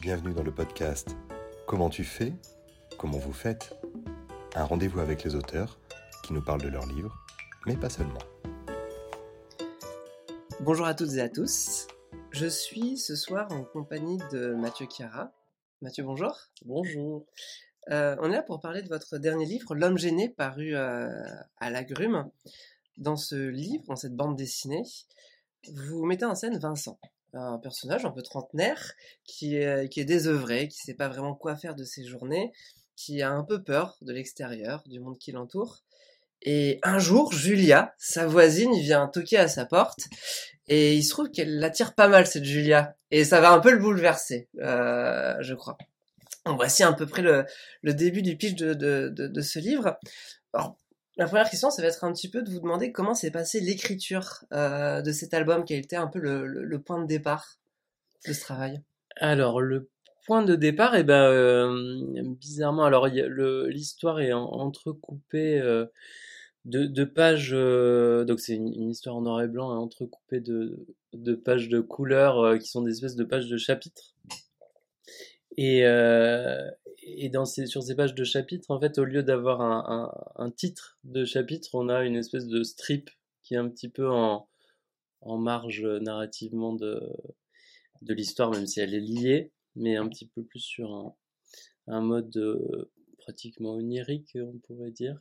Bienvenue dans le podcast Comment tu fais Comment vous faites Un rendez-vous avec les auteurs qui nous parlent de leurs livres, mais pas seulement. Bonjour à toutes et à tous. Je suis ce soir en compagnie de Mathieu Chiara. Mathieu, bonjour. Bonjour. Euh, on est là pour parler de votre dernier livre, L'homme gêné, paru euh, à l'agrume. Dans ce livre, dans cette bande dessinée, vous mettez en scène Vincent, un personnage un peu trentenaire qui est, qui est désœuvré, qui sait pas vraiment quoi faire de ses journées, qui a un peu peur de l'extérieur, du monde qui l'entoure. Et un jour, Julia, sa voisine, vient toquer à sa porte et il se trouve qu'elle l'attire pas mal cette Julia et ça va un peu le bouleverser, euh, je crois. Donc voici à peu près le, le début du pitch de, de, de, ce livre. La première question, ça va être un petit peu de vous demander comment s'est passée l'écriture euh, de cet album, quel était un peu le, le, le, point de départ de ce travail. Alors le point de départ, eh ben euh, bizarrement, alors l'histoire est en, entrecoupée euh, de, de, pages, euh, donc c'est une, une, histoire en noir et blanc, hein, entrecoupée de, de pages de couleurs euh, qui sont des espèces de pages de chapitres. Et, euh, et dans ces, sur ces pages de chapitres, en fait, au lieu d'avoir un, un, un, titre de chapitre, on a une espèce de strip qui est un petit peu en, en marge narrativement de, de l'histoire, même si elle est liée, mais un petit peu plus sur un, un mode euh, pratiquement onirique, on pourrait dire.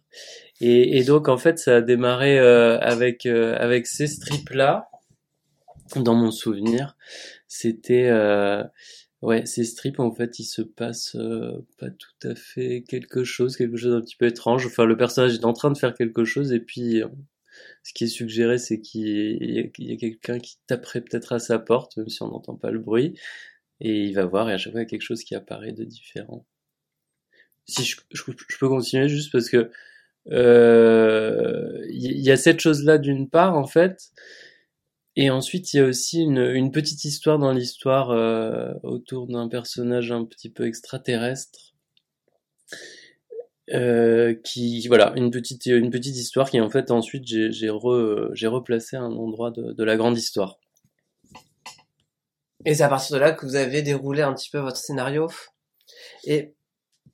Et, et, donc, en fait, ça a démarré euh, avec, euh, avec ces strips-là, dans mon souvenir. C'était euh, Ouais, ces strips, en fait, il se passe euh, pas tout à fait quelque chose, quelque chose d'un petit peu étrange. Enfin, le personnage est en train de faire quelque chose, et puis, euh, ce qui est suggéré, c'est qu'il y a, quelqu'un qui taperait peut-être à sa porte, même si on n'entend pas le bruit, et il va voir, et à chaque fois, il y a quelque chose qui apparaît de différent. Si je, peux continuer juste parce que euh, il y a cette chose-là d'une part, en fait, et ensuite, il y a aussi une, petite histoire dans l'histoire euh, autour d'un personnage un petit peu extraterrestre. Euh, qui voilà une petite une petite histoire qui en fait ensuite j'ai j'ai re, replacé à un endroit de, de la grande histoire et c'est à partir de là que vous avez déroulé un petit peu votre scénario et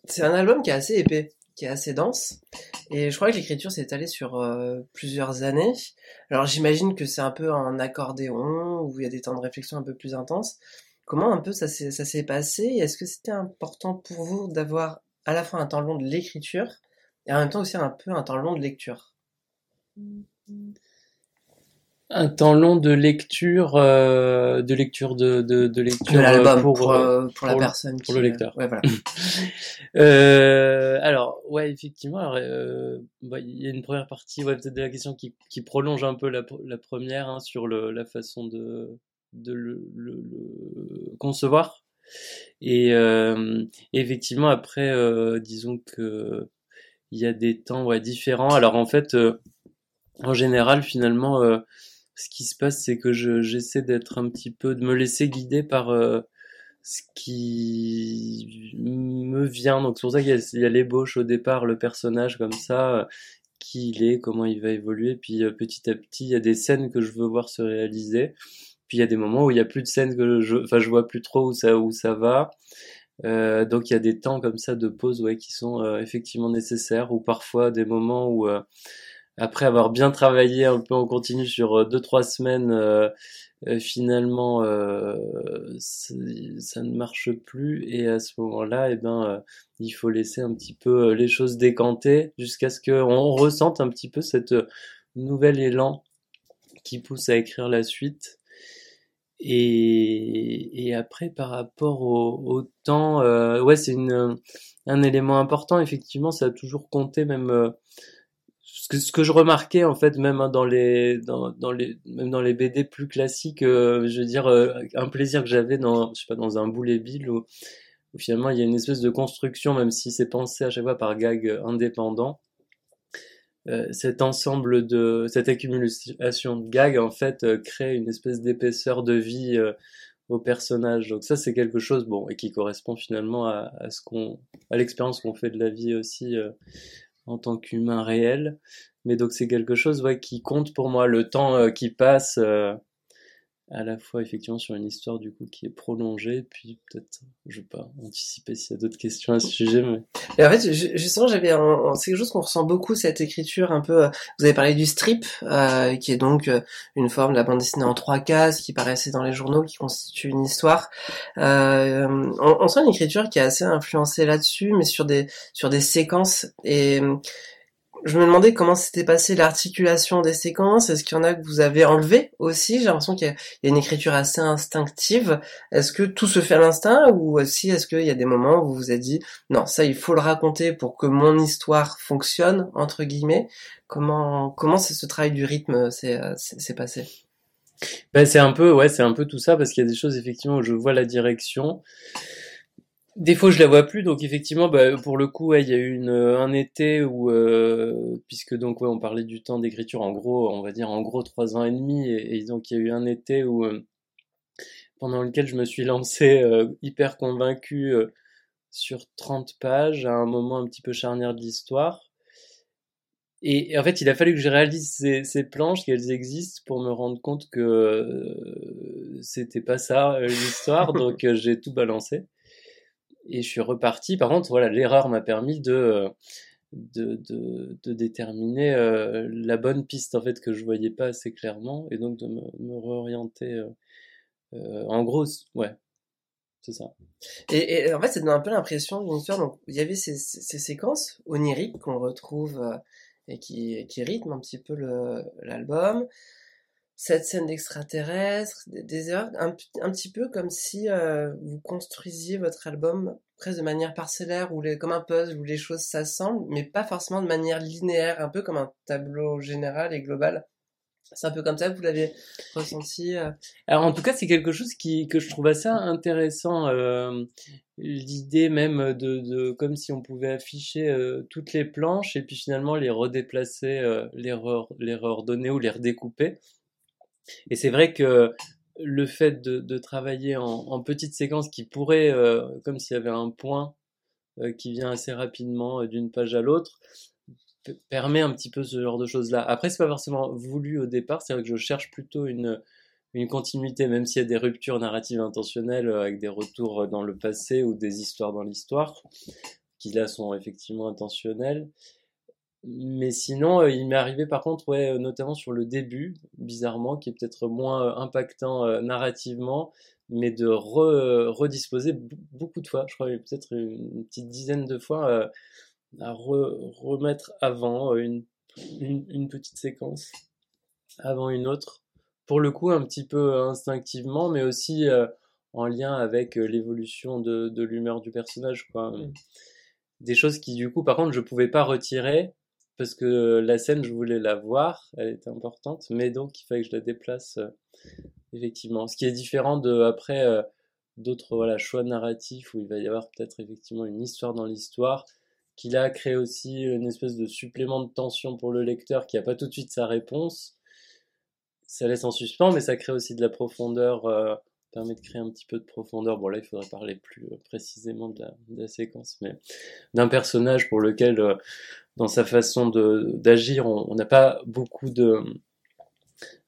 c'est un album qui est assez épais qui est assez dense. Et je crois que l'écriture s'est étalée sur euh, plusieurs années. Alors j'imagine que c'est un peu un accordéon, où il y a des temps de réflexion un peu plus intenses. Comment un peu ça s'est, passé? Est-ce que c'était important pour vous d'avoir à la fois un temps long de l'écriture et en même temps aussi un peu un temps long de lecture? Un temps long de lecture, euh, de lecture de, de, de lecture de pour, pour, euh, pour, la personne, pour qui, le lecteur. Ouais, voilà. euh, alors, ouais, effectivement, alors, euh, bah, il y a une première partie, ouais, peut-être de la question qui, qui prolonge un peu la, la première hein, sur le, la façon de, de le, le, le concevoir. Et euh, effectivement, après, disons que il y a des temps ouais, différents. Alors en fait, en général, finalement ce qui se passe, c'est que j'essaie d'être un petit peu, de me laisser guider par euh, ce qui me vient. Donc c'est pour ça qu'il y a, l'ébauche au départ, le personnage comme ça, euh, qui il est, comment il va évoluer. Puis euh, petit à petit, il y a des scènes que je veux voir se réaliser. Puis il y a des moments où il y a plus de scènes que je, enfin je vois plus trop où ça où ça va. Euh, donc il y a des temps comme ça de pause ouais qui sont effectivement nécessaires ou parfois des moments où après avoir bien travaillé un peu en continu sur euh, deux trois semaines, euh, euh, finalement euh, ça ne marche plus et à ce moment-là, eh ben il faut laisser un petit peu les choses décanter jusqu'à ce qu'on ressente un petit peu cette nouvel élan qui pousse à écrire la suite. Et, et après, par rapport au, temps, euh, ouais, c'est un élément important. Effectivement, ça a toujours compté, même ce que, ce que je remarquais en fait même hein, dans les dans, les même dans les BD plus classiques euh, je veux dire euh, un plaisir que j'avais dans je sais pas dans un boulet bill où, où, finalement il y a une espèce de construction même si c'est pensé à chaque fois par gag indépendant euh, cet ensemble de cette accumulation de gags en fait crée une espèce d'épaisseur de vie au personnage. Donc ça c'est quelque chose bon et qui correspond finalement à ce qu'on à l'expérience qu'on fait de la vie aussi en tant qu'humain réel. Mais donc c'est quelque chose ouais, qui compte pour moi. Le temps euh, qui passe, euh, à la fois effectivement sur une histoire du coup qui est prolongée, puis peut-être, je vais pas anticiper s'il y a d'autres questions à ce sujet, mais. Et en fait, justement, j'avais, c'est quelque chose qu'on ressent beaucoup cette écriture un peu. Vous avez parlé du strip, euh, qui est donc euh, une forme de la bande dessinée en trois cases, qui paraissait dans les journaux, qui constitue une histoire. Euh, on, on, sent une écriture qui est assez influencée là-dessus, mais sur des sur des séquences et je me demandais comment s'était passée l'articulation des séquences. Est-ce qu'il y en a que vous avez enlevé aussi? J'ai l'impression qu'il y, a une écriture assez instinctive. Est-ce que tout se fait à l'instinct ou aussi est-ce qu'il y a des moments où vous vous êtes dit non, ça il faut le raconter pour que mon histoire fonctionne entre guillemets? Comment comment c'est ce travail du rythme s'est passé? Ben, c'est un peu ouais, c'est un peu tout ça parce qu'il y a des choses effectivement où je vois la direction. Des fois, je la vois plus, donc effectivement, bah, pour le coup, il y a eu une, un été où, euh, puisque donc ouais, on parlait du temps d'écriture, en gros, on va dire en gros trois ans et demi, et, donc il y a eu un été où, euh, pendant lequel je me suis lancé euh, hyper convaincu sur 30 pages, à un moment un petit peu charnière de l'histoire. Et, en fait, il a fallu que je réalise ces, ces planches, qu'elles existent, pour me rendre compte que c'était pas ça l'histoire, donc j'ai tout balancé et je suis reparti. Par contre, voilà, l'erreur m'a permis de, de, de, déterminer euh, la bonne piste en fait que je voyais pas assez clairement et donc de me, me réorienter. Euh, euh en gros, ouais, c'est ça. Et, en fait, ça donne un peu l'impression d'une histoire. Donc, il y avait ces, ces séquences oniriques qu'on retrouve et qui, qui rythment un petit peu l'album cette scène d'extraterrestre, des, erreurs, un, petit peu comme si euh, vous construisiez votre album presque de manière parcellaire ou les, comme un puzzle où les choses s'assemblent, mais pas forcément de manière linéaire, un peu comme un tableau général et global. C'est un peu comme ça que vous l'avez ressenti. Euh... Alors en tout cas, c'est quelque chose qui que je trouve assez intéressant. Euh, L'idée même de, de comme si on pouvait afficher euh, toutes les planches et puis finalement les redéplacer, euh, les, les redonner ou les redécouper. Et c'est vrai que le fait de, travailler en, en, petites séquences qui pourraient, euh, comme s'il y avait un point euh, qui vient assez rapidement euh, d'une page à l'autre, permet un petit peu ce genre de choses-là. Après, c'est pas forcément voulu au départ, c'est vrai que je cherche plutôt une, une continuité, même s'il y a des ruptures narratives intentionnelles avec des retours dans le passé ou des histoires dans l'histoire, qui là sont effectivement intentionnelles. Mais sinon, euh, il m'est arrivé par contre, ouais, euh, notamment sur le début, bizarrement, qui est peut-être moins euh, impactant narrativement, mais de redisposer beaucoup de fois, je crois peut-être une, petite dizaine de fois, à remettre avant une, une, petite séquence, avant une autre, pour le coup un petit peu instinctivement, mais aussi en lien avec l'évolution de, de l'humeur du personnage, quoi. Mmh. Des choses qui du coup, par contre, je pouvais pas retirer parce que la scène, je voulais la voir, elle était importante, mais donc il fallait que je la déplace euh, effectivement. Ce qui est différent de après euh, d'autres voilà choix narratifs où il va y avoir peut-être effectivement une histoire dans l'histoire qui là crée aussi une espèce de supplément de tension pour le lecteur qui a pas tout de suite sa réponse. Ça laisse en suspens, mais ça crée aussi de la profondeur. Euh, permet de créer un petit peu de profondeur. Bon là, il faudrait parler plus précisément de la, de la séquence, mais d'un personnage pour lequel dans sa façon d'agir, on n'a pas beaucoup de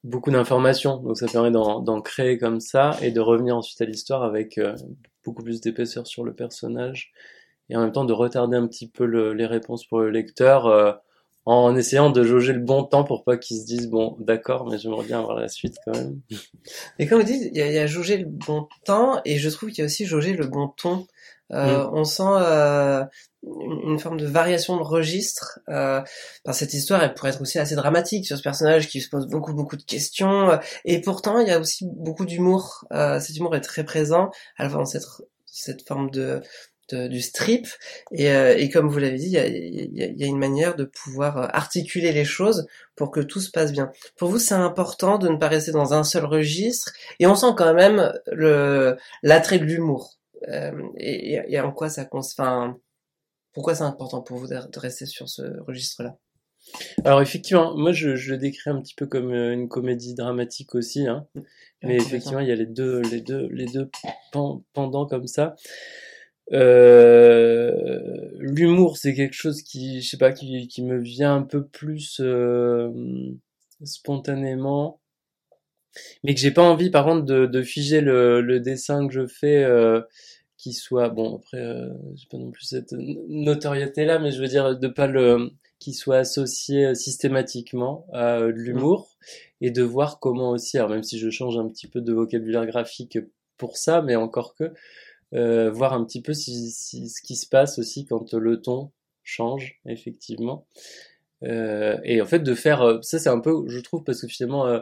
beaucoup d'informations, donc ça permet d'en créer comme ça et de revenir ensuite à l'histoire avec euh, beaucoup plus d'épaisseur sur le personnage et en même temps de retarder un petit peu le, les réponses pour le lecteur euh, en essayant de jauger le bon temps pour pas qu'ils se disent bon d'accord mais j'aimerais bien avoir la suite quand même. Et comme vous dites, il y, y, a jauger le bon temps et je trouve qu'il y a aussi jauger le bon ton. Euh, mm. On sent euh, une, forme de variation de registre. Euh, cette histoire, elle pourrait être aussi assez dramatique sur ce personnage qui se pose beaucoup beaucoup de questions. Euh, et pourtant, il y a aussi beaucoup d'humour. Euh, cet humour est très présent, à la fois dans cette, cette forme de, de du strip. Et, euh, et comme vous l'avez dit, il y a, y a, une manière de pouvoir articuler les choses pour que tout se passe bien. Pour vous, c'est important de ne pas rester dans un seul registre. Et on sent quand même le l'attrait de l'humour. Euh, et, et, en quoi ça enfin, pourquoi c'est important pour vous de, rester sur ce registre-là? Alors effectivement, moi je, je, le décris un petit peu comme euh, une comédie dramatique aussi, hein. mais effectivement il y a les deux, les deux, les deux pendant comme ça. Euh, L'humour c'est quelque chose qui, je sais pas, qui, qui me vient un peu plus euh, spontanément mais que j'ai pas envie par contre de, de figer le, le, dessin que je fais euh, qui soit bon après euh, j'ai pas non plus cette notoriété là mais je veux dire de pas le qui soit associé systématiquement à de l'humour et de voir comment aussi alors même si je change un petit peu de vocabulaire graphique pour ça mais encore que euh, voir un petit peu si, si, ce qui se passe aussi quand le ton change effectivement. Euh, et en fait de faire euh, ça c'est un peu je trouve parce que finalement euh,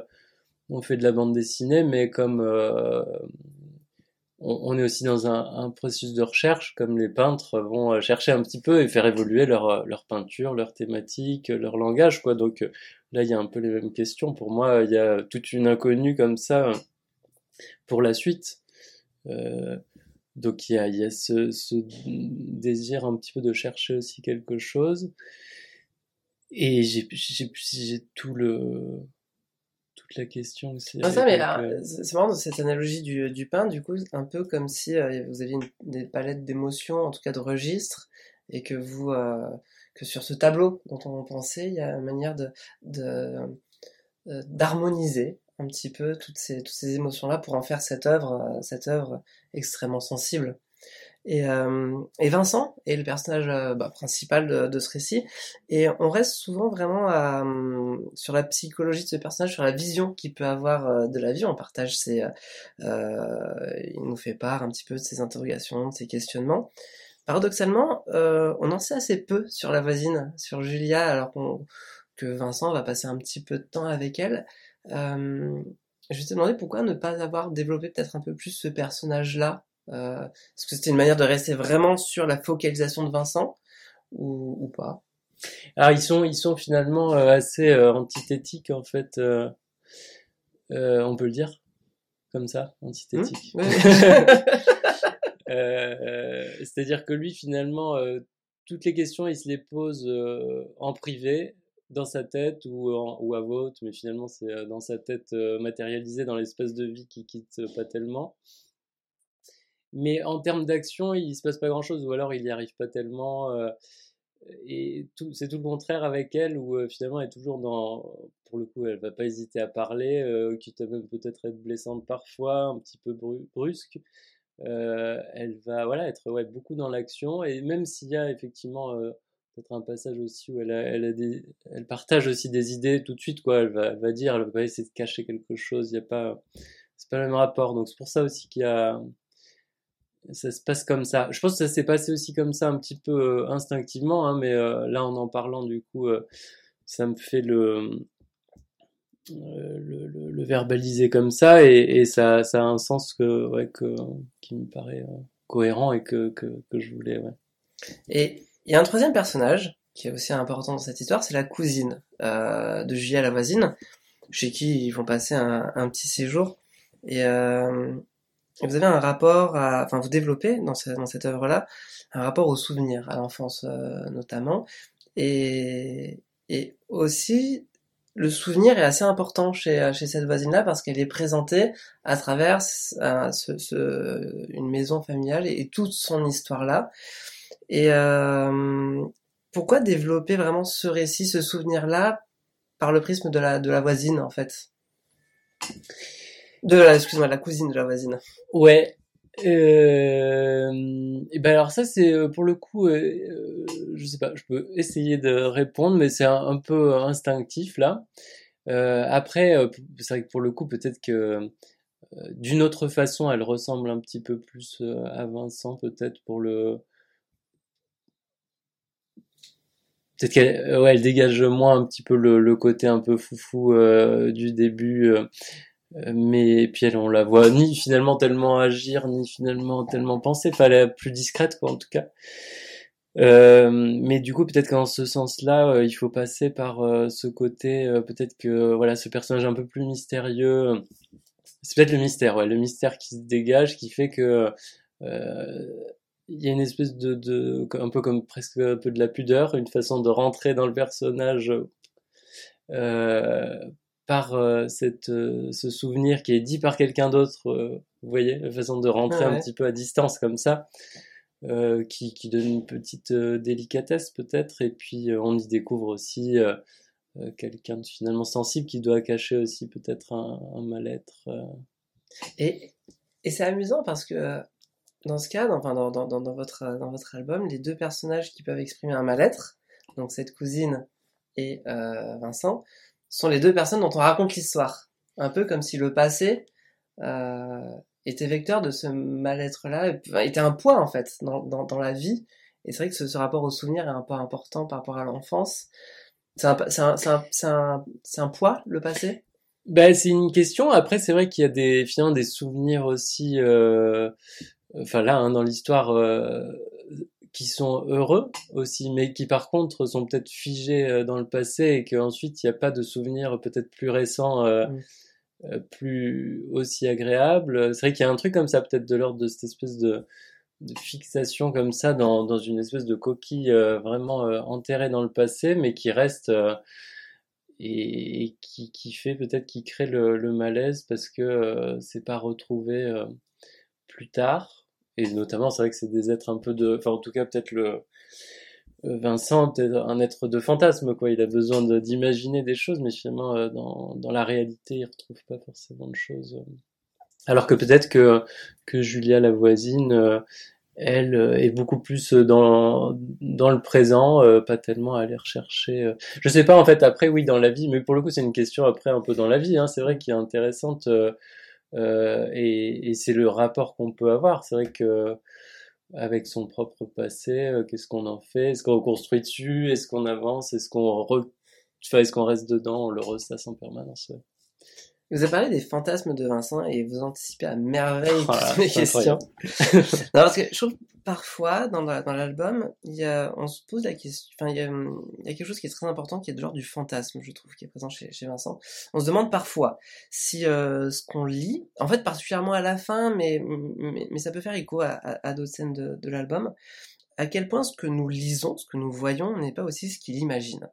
on fait de la bande dessinée mais comme euh, on, est aussi dans un, processus de recherche comme les peintres vont chercher un petit peu et faire évoluer leur leur peinture leur thématique leur langage quoi. Donc là il y a un peu les mêmes questions. Pour moi il y a toute une inconnue comme ça pour la suite. Euh, donc il y a, ce, ce, désir un petit peu de chercher aussi quelque chose. Et j'ai tout le toute la question aussi. Ah, ça, mais euh... c'est marrant cette analogie du, du pain, du coup, un peu comme si euh, vous aviez une, des palettes d'émotions, en tout cas de registres, et que vous euh, que sur ce tableau dont on pensait, il y a une manière de d'harmoniser un petit peu toutes ces, toutes ces émotions-là pour en faire cette œuvre, cette œuvre extrêmement sensible. Et, euh, et Vincent est le personnage euh, bah, principal de, de, ce récit, et on reste souvent vraiment à, sur la psychologie de ce personnage, sur la vision qu'il peut avoir euh, de la vie. On partage ses, euh, il nous fait part un petit peu de ses interrogations, de ses questionnements. Paradoxalement, on en sait assez peu sur la voisine, sur Julia, alors que Vincent va passer un petit peu de temps avec elle. Euh, je vais te demander pourquoi ne pas avoir développé peut-être un peu plus ce personnage-là. Euh, Est-ce que c'était une manière de rester vraiment sur la focalisation de Vincent ou, ou pas? Alors ils sont ils sont finalement euh, assez euh, antithétiques en fait. Euh, euh, on peut le dire comme ça, antithétique. Mmh, C'est-à-dire que lui finalement toutes les questions il se les pose en privé dans sa tête ou, en, ou à votre, mais finalement c'est euh, dans sa tête euh, matérialisé dans l'espèce de vie qui quitte pas tellement. Mais en termes d'action, il se passe pas grand chose, ou alors il y arrive pas tellement. Euh, et c'est tout le contraire avec elle, où finalement elle est toujours dans. Pour le coup, elle va pas hésiter à parler, euh, quitte à même peut-être être blessante parfois, un petit peu bru brusque. elle va voilà être beaucoup dans l'action, et même s'il y a effectivement peut-être un passage aussi où elle, elle, partage aussi des idées tout de suite, quoi. Elle va, va dire, elle va essayer de cacher quelque chose. Il y a pas, c'est pas le même rapport. Donc c'est pour ça aussi qu'il y a, ça se passe comme ça. Je pense que ça s'est passé aussi comme ça un petit peu euh, instinctivement, hein, mais euh, là en en parlant du coup, euh, ça me fait le, verbaliser comme ça et, ça, a un sens que, que, qui me paraît cohérent et que, que, que je voulais. Et il y a un troisième personnage qui est aussi important dans cette histoire, c'est la cousine de Julia la voisine, chez qui ils vont passer un, petit séjour. Et vous avez un rapport, à, enfin vous développez dans, ce, dans cette œuvre-là un rapport au souvenir, à l'enfance euh, notamment, et, et aussi le souvenir est assez important chez, chez cette voisine-là parce qu'elle est présentée à travers euh, ce, ce, une maison familiale et, et toute son histoire-là. Et euh, pourquoi développer vraiment ce récit, ce souvenir-là, par le prisme de la, de la voisine, en fait? De la, excuse-moi, la cousine de la voisine. Ouais. Euh, et ben alors ça c'est euh, pour le coup, euh, je sais pas, je peux essayer de répondre, mais c'est un, peu instinctif là. Euh, après, euh, c'est vrai que pour le coup, peut-être que euh, d'une autre façon, elle ressemble un petit peu plus à Vincent, peut-être pour le peut-être qu'elle euh, ouais, elle dégage moins un petit peu le, côté un peu foufou euh, du début mais puis elle on la voit ni finalement tellement agir ni finalement tellement penser. Enfin elle est plus discrète quoi en tout cas. Euh, mais du coup peut-être qu'en ce sens-là euh, il faut passer par euh, ce côté peut-être que voilà ce personnage un peu plus mystérieux c'est peut-être le mystère ouais le mystère qui se dégage qui fait que il y a une espèce de, de un peu comme presque un peu de la pudeur, une façon de rentrer dans le personnage par euh, cette euh, ce souvenir qui est dit par quelqu'un d'autre. Euh, vous voyez, la façon de rentrer ah ouais. un petit peu à distance comme ça, qui, qui donne une petite délicatesse peut-être. Et puis on y découvre aussi quelqu'un de finalement sensible qui doit cacher aussi peut-être un, mal-être. Et, et c'est amusant parce que dans ce cas, enfin dans, dans, dans, votre, dans votre album, les deux personnages qui peuvent exprimer un mal-être, donc cette cousine et Vincent, sont les deux personnes dont on raconte l'histoire. Un peu comme si le passé euh, était vecteur de ce mal-être-là, était un poids en fait dans, dans, la vie. Et c'est vrai que ce, rapport au souvenir est un peu important par rapport à l'enfance. C'est un, poids, le passé? Ben, C'est une question. Après, c'est vrai qu'il y a des, finalement des souvenirs aussi... Euh, enfin là, hein, dans l'histoire... Euh, qui sont heureux aussi, mais qui par contre sont peut-être figés euh, dans le passé et qu'ensuite il n'y a pas de souvenirs peut-être plus récents, euh, mm. euh, plus aussi agréables. C'est vrai qu'il y a un truc comme ça, peut-être de l'ordre de cette espèce de, de, fixation comme ça dans, dans une espèce de coquille vraiment enterrée dans le passé, mais qui reste et, qui, qui, fait peut-être qui crée le, le, malaise parce que c'est pas retrouvé plus tard. Et notamment, c'est vrai que c'est des êtres un peu de, enfin en tout cas peut-être le euh, Vincent, peut-être un être de fantasme quoi. Il a besoin d'imaginer des choses, mais finalement euh, dans, dans la réalité, il retrouve pas forcément de choses. Euh. Alors que peut-être que que Julia la voisine, elle est beaucoup plus dans dans le présent, pas tellement à aller rechercher. Je sais pas en fait. Après oui, dans la vie, mais pour le coup c'est une question après un peu dans la vie. Hein, c'est vrai qui est intéressante. Euh, et, et c'est le rapport qu'on peut avoir. C'est vrai que avec son propre passé, euh, qu'est-ce qu'on en fait? Est-ce qu'on construit dessus? Est-ce qu'on avance? Est-ce qu'on re... enfin, est-ce qu'on reste dedans? On le ressasse en permanence vous avez parlé des fantasmes de Vincent et vous anticipez à merveille toutes mes questions. non, parce que je trouve parfois dans, l'album, on se pose la question, enfin il y, a, quelque chose qui est très important qui est de genre du fantasme, je trouve, qui est présent chez, Vincent. On se demande parfois si euh, ce qu'on lit, en fait particulièrement à la fin, mais ça peut faire écho à, d'autres scènes de l'album, à quel point ce que nous lisons, ce que nous voyons, n'est pas aussi ce qu'il imagine.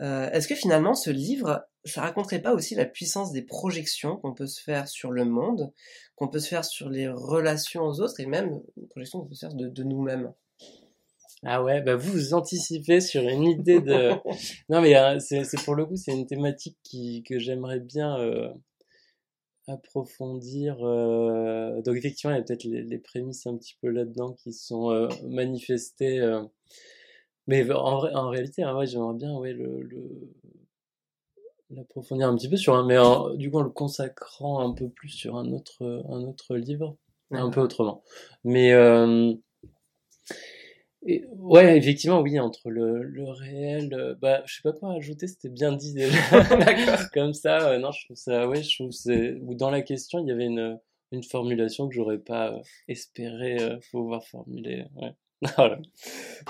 Euh, Est-ce que finalement ce livre, ça raconterait pas aussi la puissance des projections qu'on peut se faire sur le monde, qu'on peut se faire sur les relations aux autres et même une projection qu'on peut se faire de, de nous-mêmes? Ah ouais, bah vous, vous anticipez sur une idée de. non mais euh, c'est pour le coup, c'est une thématique qui que j'aimerais bien euh, approfondir. Euh... Donc effectivement, il y a peut-être les, les, prémices un petit peu là-dedans qui sont manifestées mais en, vrai, en réalité, hein, ouais, j'aimerais bien ouais, le, le l'approfondir un petit peu sur un, mais du coup en le consacrant un peu plus sur un autre un autre livre, un peu autrement. Mais euh, et, ouais, effectivement, oui, entre le, le réel, euh, bah, je sais pas quoi ajouter, c'était bien dit déjà. Comme ça, euh, non, je trouve ça, ouais, je trouve c'est, ou dans la question, il y avait une, une formulation que j'aurais pas espéré pouvoir formuler, ouais. Voilà.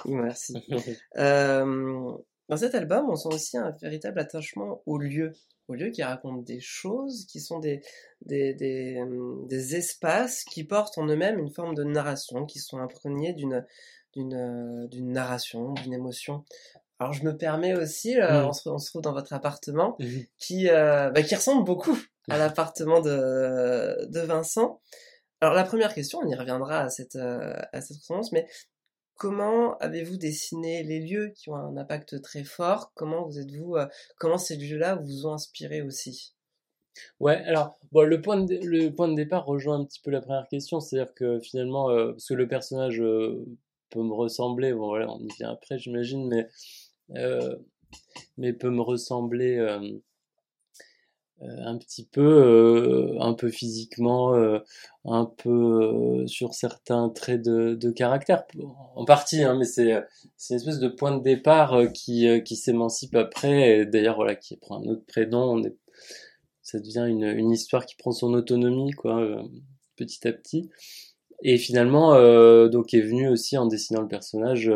Merci. euh, dans cet album, on sent aussi un véritable attachement au lieu, au lieu qui racontent des choses, qui sont des, des, des, des espaces qui portent en eux-mêmes une forme de narration, qui sont imprégnés d'une d'une d'une narration, d'une émotion. Alors je me permets aussi, euh, mmh. on, se, on, se, trouve dans votre appartement, mmh. qui euh, bah, qui ressemble beaucoup à l'appartement de de Vincent. Alors la première question, on y reviendra à cette euh, à cette ressemblance, mais Comment avez-vous dessiné les lieux qui ont un impact très fort? Comment vous êtes-vous euh, Comment ces lieux-là vous ont inspiré aussi? Ouais, alors bon, le point de le point de départ rejoint un petit peu la première question, c'est-à-dire que finalement, euh, parce que le personnage euh, peut me ressembler, bon voilà, on y vient après, j'imagine, mais euh, peut me ressembler un petit peu, euh, un peu physiquement, euh, un peu sur certains traits de, de caractère, en partie, hein, mais c'est une espèce de point de départ qui qui s'émancipe après, d'ailleurs voilà, qui prend un autre prénom, ça devient une une histoire qui prend son autonomie quoi, petit à petit, et finalement donc est venu aussi en dessinant le personnage.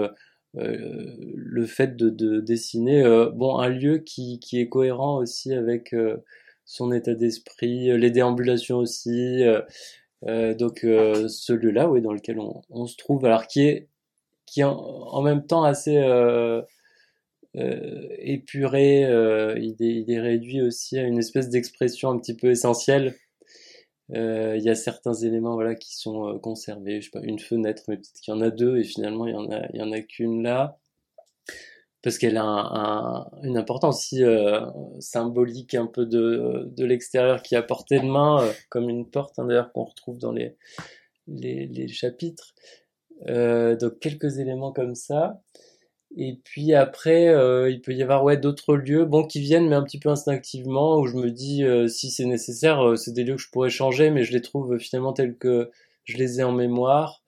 Euh, le fait de, de dessiner euh, bon un lieu qui, qui est cohérent aussi avec euh, son état d'esprit, euh, les déambulations aussi. Euh, euh, donc ce lieu-là, oui, dans lequel on, on, se trouve, alors qui est qui est en, même temps assez euh, épuré, il est, il, est, réduit aussi à une espèce d'expression un petit peu essentielle. Il y a certains éléments voilà qui sont conservés, je sais pas, une fenêtre, mais peut-être qu'il y en a deux et finalement il y en a il y en a qu'une là. Parce qu'elle a un, une importance euh, symbolique un peu de, de l'extérieur qui a portée de main, euh, comme une porte hein, d'ailleurs qu'on retrouve dans les, les, les chapitres. Euh, donc quelques éléments comme ça. Et puis après, il peut y avoir ouais d'autres lieux, bon qui viennent mais un petit peu instinctivement où je me dis si c'est nécessaire, c'est des lieux que je pourrais changer, mais je les trouve finalement tels que je les ai en mémoire.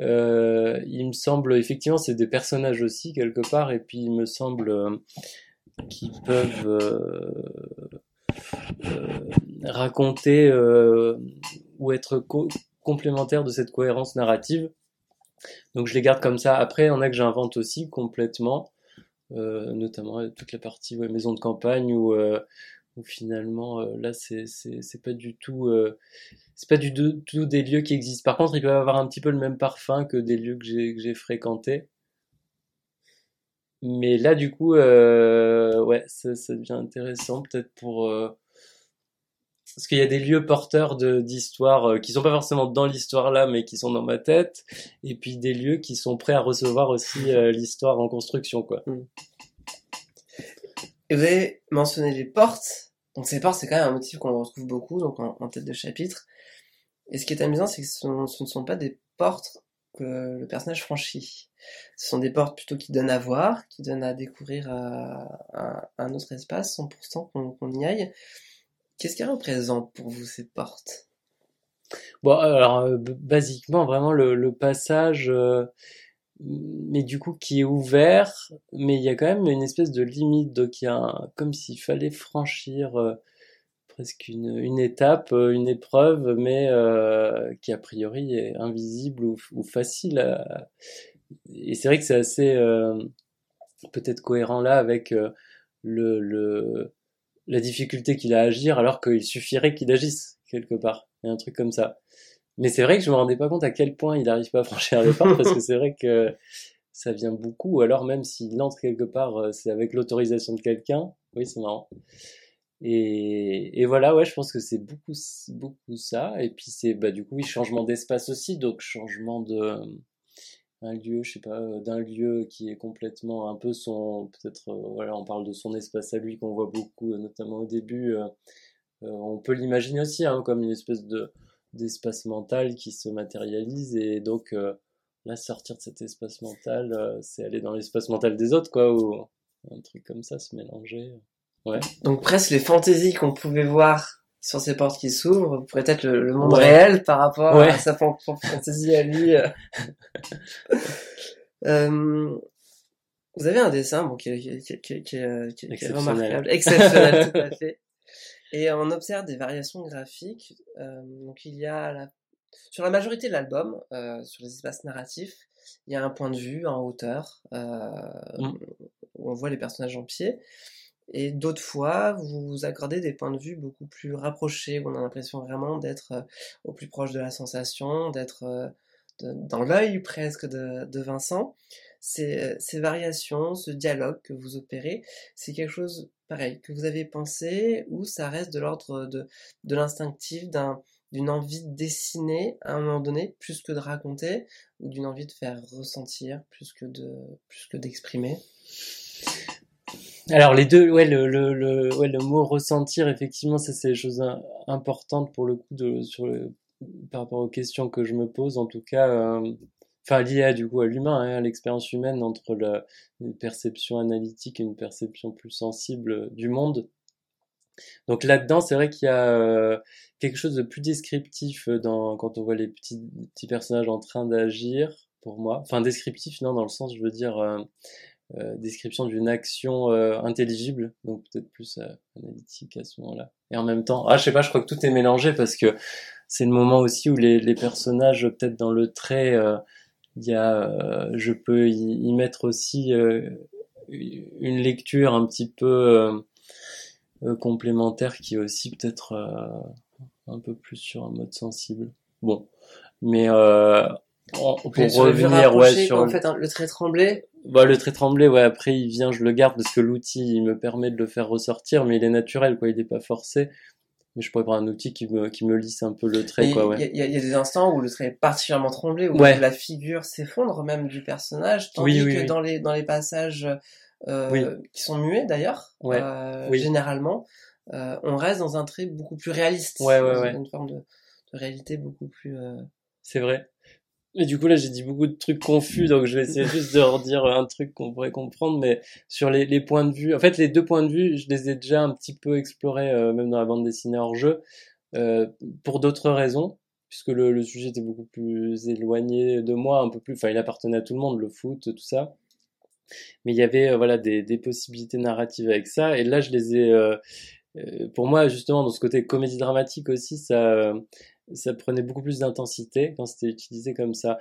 Euh, il me semble, effectivement, c'est des personnages aussi, quelque part, et puis il me semble euh, qu'ils peuvent euh, raconter ou être complémentaires de cette cohérence narrative. Donc je les garde comme ça. Après, il y en a que j'invente aussi complètement, notamment toute la partie maison de campagne où finalement euh, là c'est pas du tout euh, c'est pas du tout des lieux qui existent. Par contre, ils peuvent avoir un petit peu le même parfum que des lieux que j'ai que j'ai fréquentés. Mais là, du coup, euh, ouais, ça, devient intéressant peut-être pour parce qu'il y a des lieux porteurs de d'histoire qui sont pas forcément dans l'histoire là, mais qui sont dans ma tête, et puis des lieux qui sont prêts à recevoir aussi l'histoire en construction, quoi. Et vous avez mentionné les portes. Donc ces portes, c'est quand même un motif qu'on retrouve beaucoup donc en, tête de chapitre. Et ce qui est amusant, c'est que ce, ne sont pas des portes que le personnage franchit. Ce sont des portes plutôt qui donnent à voir, qui donnent à découvrir euh, un, autre espace, 100% qu'on y aille. Qu'est-ce qu'elles représentent pour vous ces portes? Bon, alors, euh, basiquement, vraiment, le, passage, euh, mais du coup qui est ouvert, mais il y a quand même une espèce de limite, donc il y a comme s'il fallait franchir euh, presque une, une, étape, euh, une épreuve, mais euh, qui a priori est invisible ou, facile. À... Et c'est vrai que c'est assez peut-être cohérent là avec le, le, la difficulté qu'il a à agir, alors qu'il suffirait qu'il agisse quelque part. Il y a un truc comme ça. Mais c'est vrai que je me rendais pas compte à quel point il n'arrive pas à franchir les portes parce que c'est vrai que ça vient beaucoup. Ou alors même s'il entre quelque part, euh, c'est avec l'autorisation de quelqu'un. Oui, c'est marrant. Et, voilà, ouais, je pense que c'est beaucoup, beaucoup ça. Et puis c'est, bah, du coup, oui, changement d'espace aussi, donc changement de un lieu, je sais pas, euh, d'un lieu qui est complètement un peu son, peut-être, euh, voilà, on parle de son espace à lui qu'on voit beaucoup, notamment au début. on peut l'imaginer aussi hein, comme une espèce de d'espace mental qui se matérialise et donc euh, là sortir de cet espace mental euh, c'est aller dans l'espace mental des autres quoi ou un truc comme ça se mélanger. Ouais. Donc presque les fantaisies qu'on pouvait voir sur ces portes qui s'ouvrent pourrait être le, monde réel par rapport à sa fantaisie à lui euh, vous avez un dessin bon, qui, qui, qui, qui est remarquable. Exceptionnel tout à fait et on observe des variations graphiques. Euh, donc il y a la... sur la majorité de l'album, euh, sur les espaces narratifs, il y a un point de vue en hauteur euh, mmh. où on voit les personnages en pied. Et d'autres fois, vous accordez des points de vue beaucoup plus rapprochés, où on a l'impression vraiment d'être au plus proche de la sensation, d'être dans l'œil presque de, de Vincent. Ces, ces, variations, ce dialogue que vous opérez, c'est quelque chose pareil, que vous avez pensé, ou ça reste de l'ordre de, de l'instinctif, d'un, d'une envie de dessiner à un moment donné, plus que de raconter, ou d'une envie de faire ressentir, plus que de, plus que d'exprimer? Alors les deux, ouais, le, le, ouais, le mot ressentir, effectivement, ça c'est des choses importantes pour le coup de, sur par rapport aux questions que je me pose. En tout cas, euh, enfin lié du coup à l'humain, hein, à l'expérience humaine entre la, une perception analytique et une perception plus sensible du monde. Donc là-dedans, c'est vrai qu'il y a euh, quelque chose de plus descriptif dans, quand on voit les petits, petits personnages en train d'agir, pour moi. Enfin, descriptif, non, dans le sens, je veux dire, euh, euh description d'une action euh, intelligible, donc peut-être plus analytique à ce moment-là. Et en même temps, ah, je sais pas, je crois que tout est mélangé parce que c'est le moment aussi où les, les personnages, peut-être dans le trait, il y a, euh, je peux y, mettre aussi euh, une lecture un petit peu euh, complémentaire qui est aussi peut-être un peu plus sur un mode sensible. Bon, mais pour revenir ouais sur en fait, hein, le trait tremblé bah, le trait tremblé ouais après il vient je le garde parce que l'outil il me permet de le faire ressortir mais il est naturel quoi il n'est pas forcé mais je pourrais prendre un outil qui me, qui me lisse un peu le trait. quoi, ouais. Il y, y, a des instants où le trait est particulièrement tremblé, où la figure s'effondre même du personnage, tandis que dans les dans les passages euh, qui sont muets d'ailleurs, Ouais. euh, Oui. généralement, euh, on reste dans un trait beaucoup plus réaliste, Ouais, ouais, dans une forme de, de réalité beaucoup plus. euh, C'est vrai. Et du coup, là, j'ai dit beaucoup de trucs confus, donc je vais essayer juste de redire un truc qu'on pourrait comprendre, mais sur les, les points de vue, en fait, les deux points de vue, je les ai déjà un petit peu explorés, euh, même dans la bande dessinée hors jeu, euh, pour d'autres raisons, puisque le, le sujet était beaucoup plus éloigné de moi, un peu plus, enfin, il appartenait à tout le monde, le foot, tout ça. Mais il y avait, euh, voilà, des, des possibilités narratives avec ça, et là, je les ai, euh, euh, pour moi, justement, dans ce côté comédie dramatique aussi, ça, euh, ça prenait beaucoup plus d'intensité quand c'était utilisé comme ça.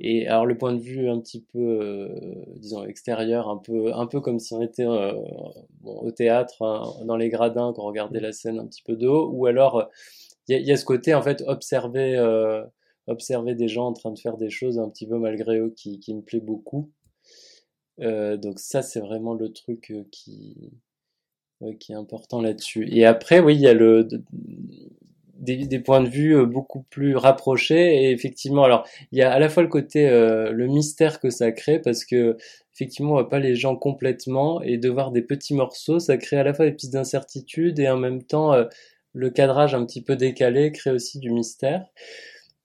Et alors le point de vue un petit peu, euh, disons extérieur, un peu, un peu comme si on était euh, bon, au théâtre, hein, dans les gradins, qu'on regardait la scène un petit peu de haut, ou alors il y, a- il y a ce côté en fait observer, euh, observer des gens en train de faire des choses un petit peu malgré eux qui, qui me plaît beaucoup. Euh, donc ça c'est vraiment le truc euh, qui, ouais, qui est important là-dessus. Et après oui il y a le des, points de vue euh, beaucoup plus rapprochés. Et effectivement alors il y a à la fois le côté euh, le mystère que ça crée parce que effectivement on voit pas les gens complètement et de voir des petits morceaux ça crée à la fois des petites incertitudes et en même temps euh, le cadrage un petit peu décalé crée aussi du mystère.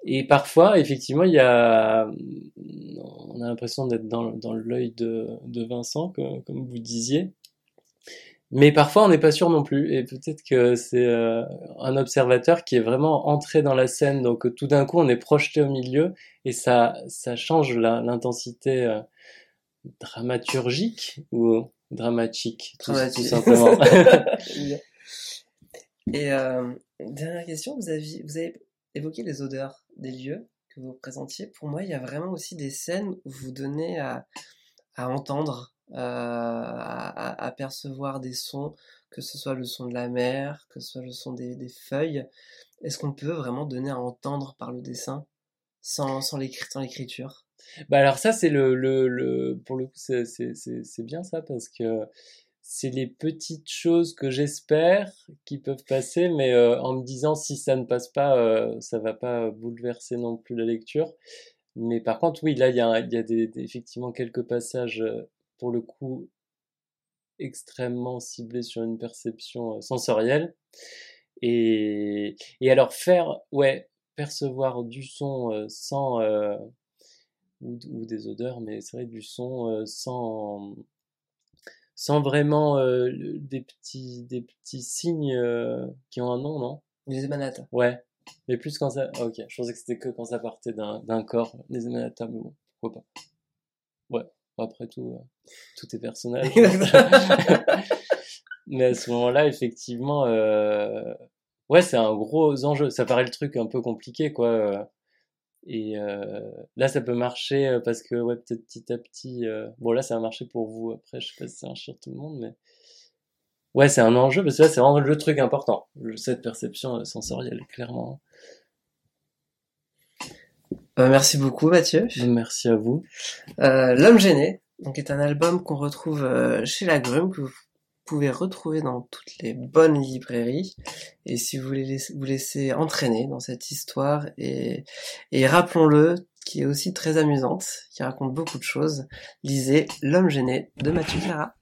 Et parfois effectivement il y a on a l'impression d'être dans, dans l'œil de, de Vincent comme vous disiez mais parfois, on n'est pas sûr non plus. Et peut-être que c'est euh, un observateur qui est vraiment entré dans la scène. Donc, tout d'un coup, on est projeté au milieu et ça, ça change l'intensité euh, dramaturgique ou dramatique, tout, Dramatique. tout simplement. Et euh, dernière question, vous avez, vous avez évoqué les odeurs des lieux que vous présentiez. Pour moi, il y a vraiment aussi des scènes où vous donnez à, à entendre, à, à- percevoir des sons, que ce soit le son de la mer, que ce soit le son des, feuilles. Est-ce qu'on peut vraiment donner à entendre par le dessin sans, sans l'écri- sans l'écriture? Bah alors ça c'est le, le, le pour le coup c'est c'est c'est bien ça parce que c'est les petites choses que j'espère qui peuvent passer mais euh, en me disant si ça ne passe pas euh, ça va pas bouleverser non plus la lecture mais par contre oui là il y a y a effectivement quelques passages euh, pour le coup extrêmement ciblés sur une perception euh, sensorielle et et alors faire ouais percevoir du son euh, sans euh, ou, ou des odeurs, mais c'est vrai du son euh, sans sans vraiment euh, des petits des petits signes euh, qui ont un nom, non? Les émanates. Ouais, mais plus quand ça. Ok, je pensais que c'était que quand ça partait d'un corps, les émanateurs, mais bon, pourquoi pas. Ouais, après tout, euh, tout est personnel. mais à ce moment-là, effectivement, euh, ouais, c'est un gros enjeu. Ça paraît le truc un peu compliqué, quoi. euh, Et euh, là, ça peut marcher euh, parce que, ouais, peut-être petit à petit. euh, Bon, là, ça a marché pour vous. Après, je sais pas si ça marche sur tout le monde, mais. Ouais, c'est un enjeu parce que là, c'est vraiment le truc important. Cette perception sensorielle, clairement. Euh, merci beaucoup Mathieu. Merci à vous. Euh, L'homme gêné, donc est un album qu'on retrouve euh, chez La Grume, que vous pouvez retrouver dans toutes les bonnes librairies. Et si vous voulez vous laisser entraîner dans cette histoire, et, et rappelons-le, qui est aussi très amusante, qui raconte beaucoup de choses, lisez L'homme gêné de Mathieu Clara.